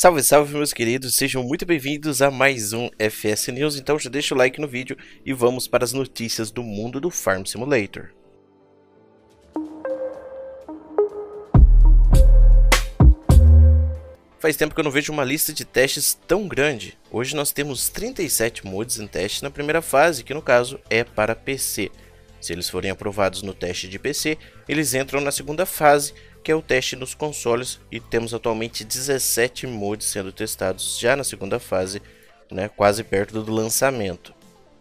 Salve, salve meus queridos, sejam muito bem-vindos a mais um FS News, então já deixa o like no vídeo e vamos para as notícias do mundo do Farm Simulator. Faz tempo que eu não vejo uma lista de testes tão grande. Hoje nós temos 37 mods em teste na primeira fase, que no caso é para PC. Se eles forem aprovados no teste de PC, eles entram na segunda fase, que é o teste nos consoles, e temos atualmente 17 mods sendo testados já na segunda fase, né, quase perto do lançamento.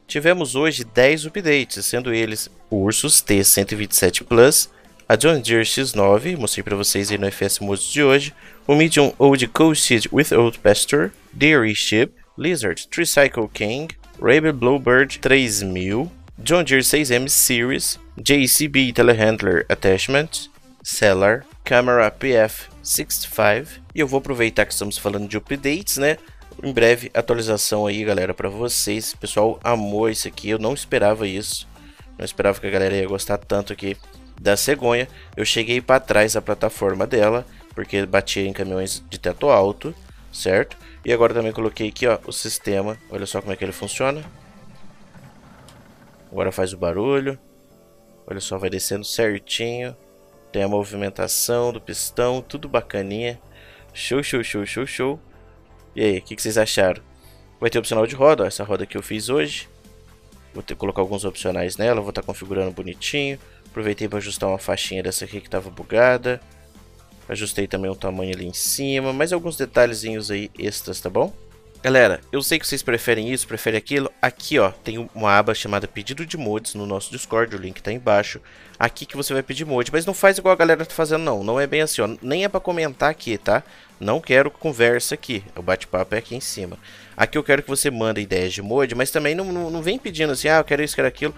Tivemos hoje 10 updates, sendo eles o Ursus T127 Plus, a John Deere X9, mostrei para vocês aí no FS Mods de hoje, o Medium Old Coasted with Old Pasture, Dairy Ship, Lizard Tricycle King, Raven Bluebird 3000, John Deere 6M Series, JCB Telehandler Attachment, Cellar, Camera PF65 e eu vou aproveitar que estamos falando de updates, né? Em breve atualização aí, galera, para vocês. O pessoal amou isso aqui, eu não esperava isso. Não esperava que a galera ia gostar tanto aqui da cegonha. Eu cheguei para trás da plataforma dela, porque batia em caminhões de teto alto, certo? E agora também coloquei aqui, ó, o sistema. Olha só como é que ele funciona. Agora faz o barulho. Olha só, vai descendo certinho. Tem a movimentação do pistão, tudo bacaninha. Show, show, show, show, show. E aí, o que, que, vocês acharam? Vai ter opcional de roda, ó, essa roda que eu fiz hoje. Vou ter que colocar alguns opcionais nela, vou estar tá configurando bonitinho. Aproveitei para ajustar uma faixinha dessa aqui que estava bugada. Ajustei também o tamanho ali em cima, mais alguns detalhezinhos aí extras, tá bom? Galera, eu sei que vocês preferem isso, preferem aquilo. Aqui, ó, tem uma aba chamada pedido de mods no nosso Discord, o link tá embaixo. Aqui que você vai pedir mod, mas não faz igual a galera tá fazendo não, não é bem assim, ó. Nem é pra comentar aqui, tá? Não quero conversa aqui, o bate-papo é aqui em cima. Aqui eu quero que você manda ideias de mod, mas também não, não, não vem pedindo assim, ah, eu quero isso, quero aquilo.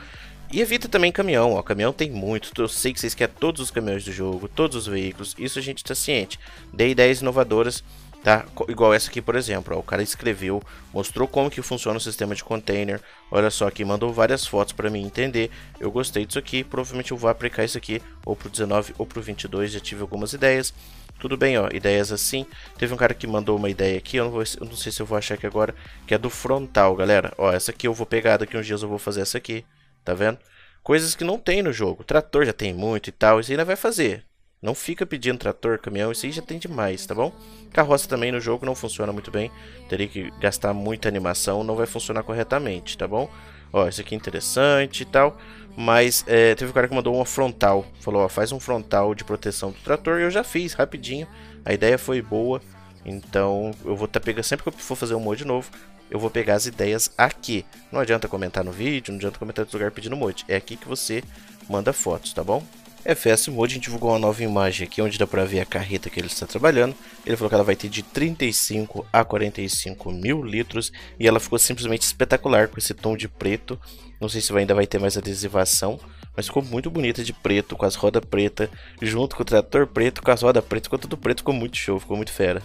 E evita também caminhão, ó. Caminhão tem muito. Eu sei que vocês querem todos os caminhões do jogo, todos os veículos. Isso a gente tá ciente. Dê ideias inovadoras tá? Igual essa aqui, por exemplo, ó, o cara escreveu, mostrou como que funciona o sistema de container. Olha só aqui, mandou várias fotos para mim entender. Eu gostei disso aqui, provavelmente eu vou aplicar isso aqui ou pro 19 ou pro 22, já tive algumas ideias. Tudo bem, ó, ideias assim. Teve um cara que mandou uma ideia aqui, eu não, vou, eu não sei se eu vou achar aqui agora, que é do frontal, galera. Ó, essa aqui eu vou pegar, daqui uns dias eu vou fazer essa aqui, tá vendo? Coisas que não tem no jogo. trator já tem muito e tal, isso ainda vai fazer. Não fica pedindo trator, caminhão, isso aí já tem demais, tá bom? Carroça também no jogo não funciona muito bem. Teria que gastar muita animação, não vai funcionar corretamente, tá bom? Ó, isso aqui é interessante e tal. Mas é, teve um cara que mandou uma frontal. Falou, ó, faz um frontal de proteção do trator. E eu já fiz, rapidinho. A ideia foi boa. Então, eu vou estar tá pegando, sempre que eu for fazer um mod novo, eu vou pegar as ideias aqui. Não adianta comentar no vídeo, não adianta comentar em outro lugar pedindo mod. É aqui que você manda fotos, tá bom? FS Mode divulgou uma nova imagem aqui onde dá para ver a carreta que ele está trabalhando. Ele falou que ela vai ter de 35 a 45 mil litros e ela ficou simplesmente espetacular com esse tom de preto. Não sei se ainda vai ter mais adesivação, mas ficou muito bonita de preto, com as rodas pretas, junto com o trator preto, com as rodas pretas, ficou tudo preto, ficou muito show, ficou muito fera.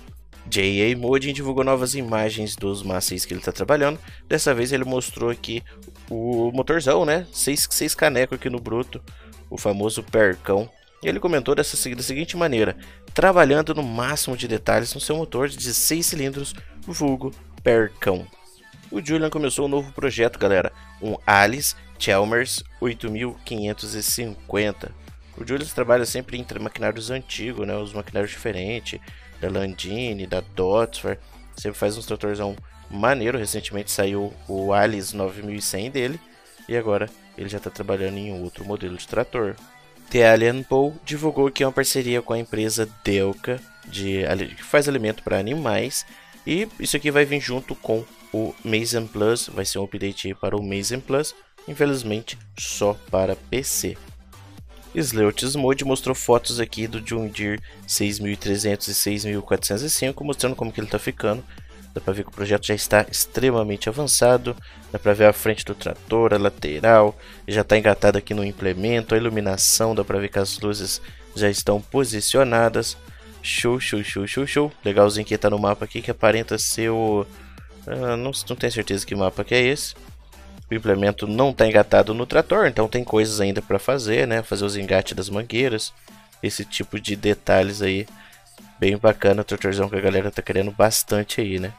JA Modin divulgou novas imagens dos macios que ele está trabalhando. Dessa vez ele mostrou aqui o motorzão, né? 6 canecos aqui no bruto o famoso percão. E ele comentou dessa da seguinte maneira: trabalhando no máximo de detalhes no seu motor de 16 cilindros, vulgo percão. O Julian começou um novo projeto, galera, um Alice Chalmers 8550. O Julian trabalha sempre em maquinários antigos, né, os maquinários diferentes, da Landini, da Dotsford, sempre faz uns tratorzão maneiro. Recentemente saiu o Alice 9100 dele e agora ele já está trabalhando em outro modelo de trator. The Alien Pool divulgou que é uma parceria com a empresa Delca, de, que faz alimento para animais, e isso aqui vai vir junto com o Mazen Plus, vai ser um update para o Mazen Plus, infelizmente só para PC. Sleutz Mode mostrou fotos aqui do John Deere 6300 e 6405, mostrando como que ele está ficando. Dá para ver que o projeto já está extremamente avançado. Dá para ver a frente do trator, a lateral, já está engatado aqui no implemento. A iluminação, dá para ver que as luzes já estão posicionadas. Show, show, show, show, show. Legalzinho que está no mapa aqui, que aparenta ser o... Ah, não, não tenho certeza que mapa que é esse. O implemento não está engatado no trator, então tem coisas ainda para fazer, né? Fazer os engates das mangueiras. Esse tipo de detalhes aí Bem bacana o tratorzão que a galera tá querendo bastante aí, né?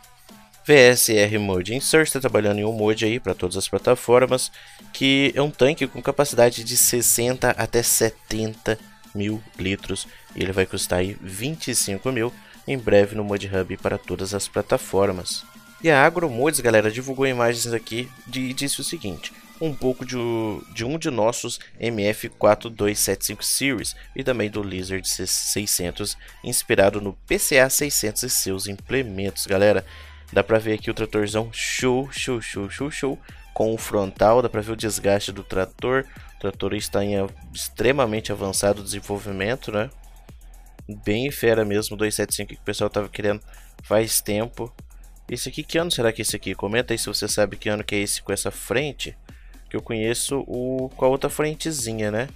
VSR Mode Insert está trabalhando em um mod aí para todas as plataformas, que é um tanque com capacidade de 60 até 70 mil litros e ele vai custar aí 25 mil em breve no Mod Hub para todas as plataformas. E a AgroMods, galera, divulgou imagens aqui e disse o seguinte: um pouco de, de, um de nossos MF4275 Series e também do Lizard 600, inspirado no PCA 600 e seus implementos, galera. Dá pra ver aqui o tratorzão show, show, show, show, show. Com o frontal, dá pra ver o desgaste do trator. O trator está em extremamente avançado desenvolvimento, né? Bem fera mesmo, 275 que o pessoal tava querendo faz tempo. Esse aqui, que ano será que é esse aqui? Comenta aí se você sabe que ano que é esse com essa frente. Que eu conheço o com a outra frentezinha, né?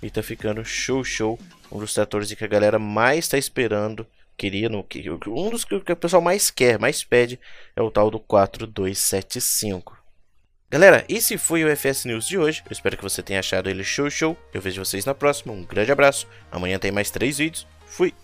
E tá ficando show, show. Um dos tratores que a galera mais tá esperando queria no que um dos que o pessoal mais quer, mais pede é o tal do 4275. Galera, esse foi o FS News de hoje. Eu espero que você tenha achado ele show show. Eu vejo vocês na próxima. Um grande abraço. Amanhã tem mais três vídeos. Fui.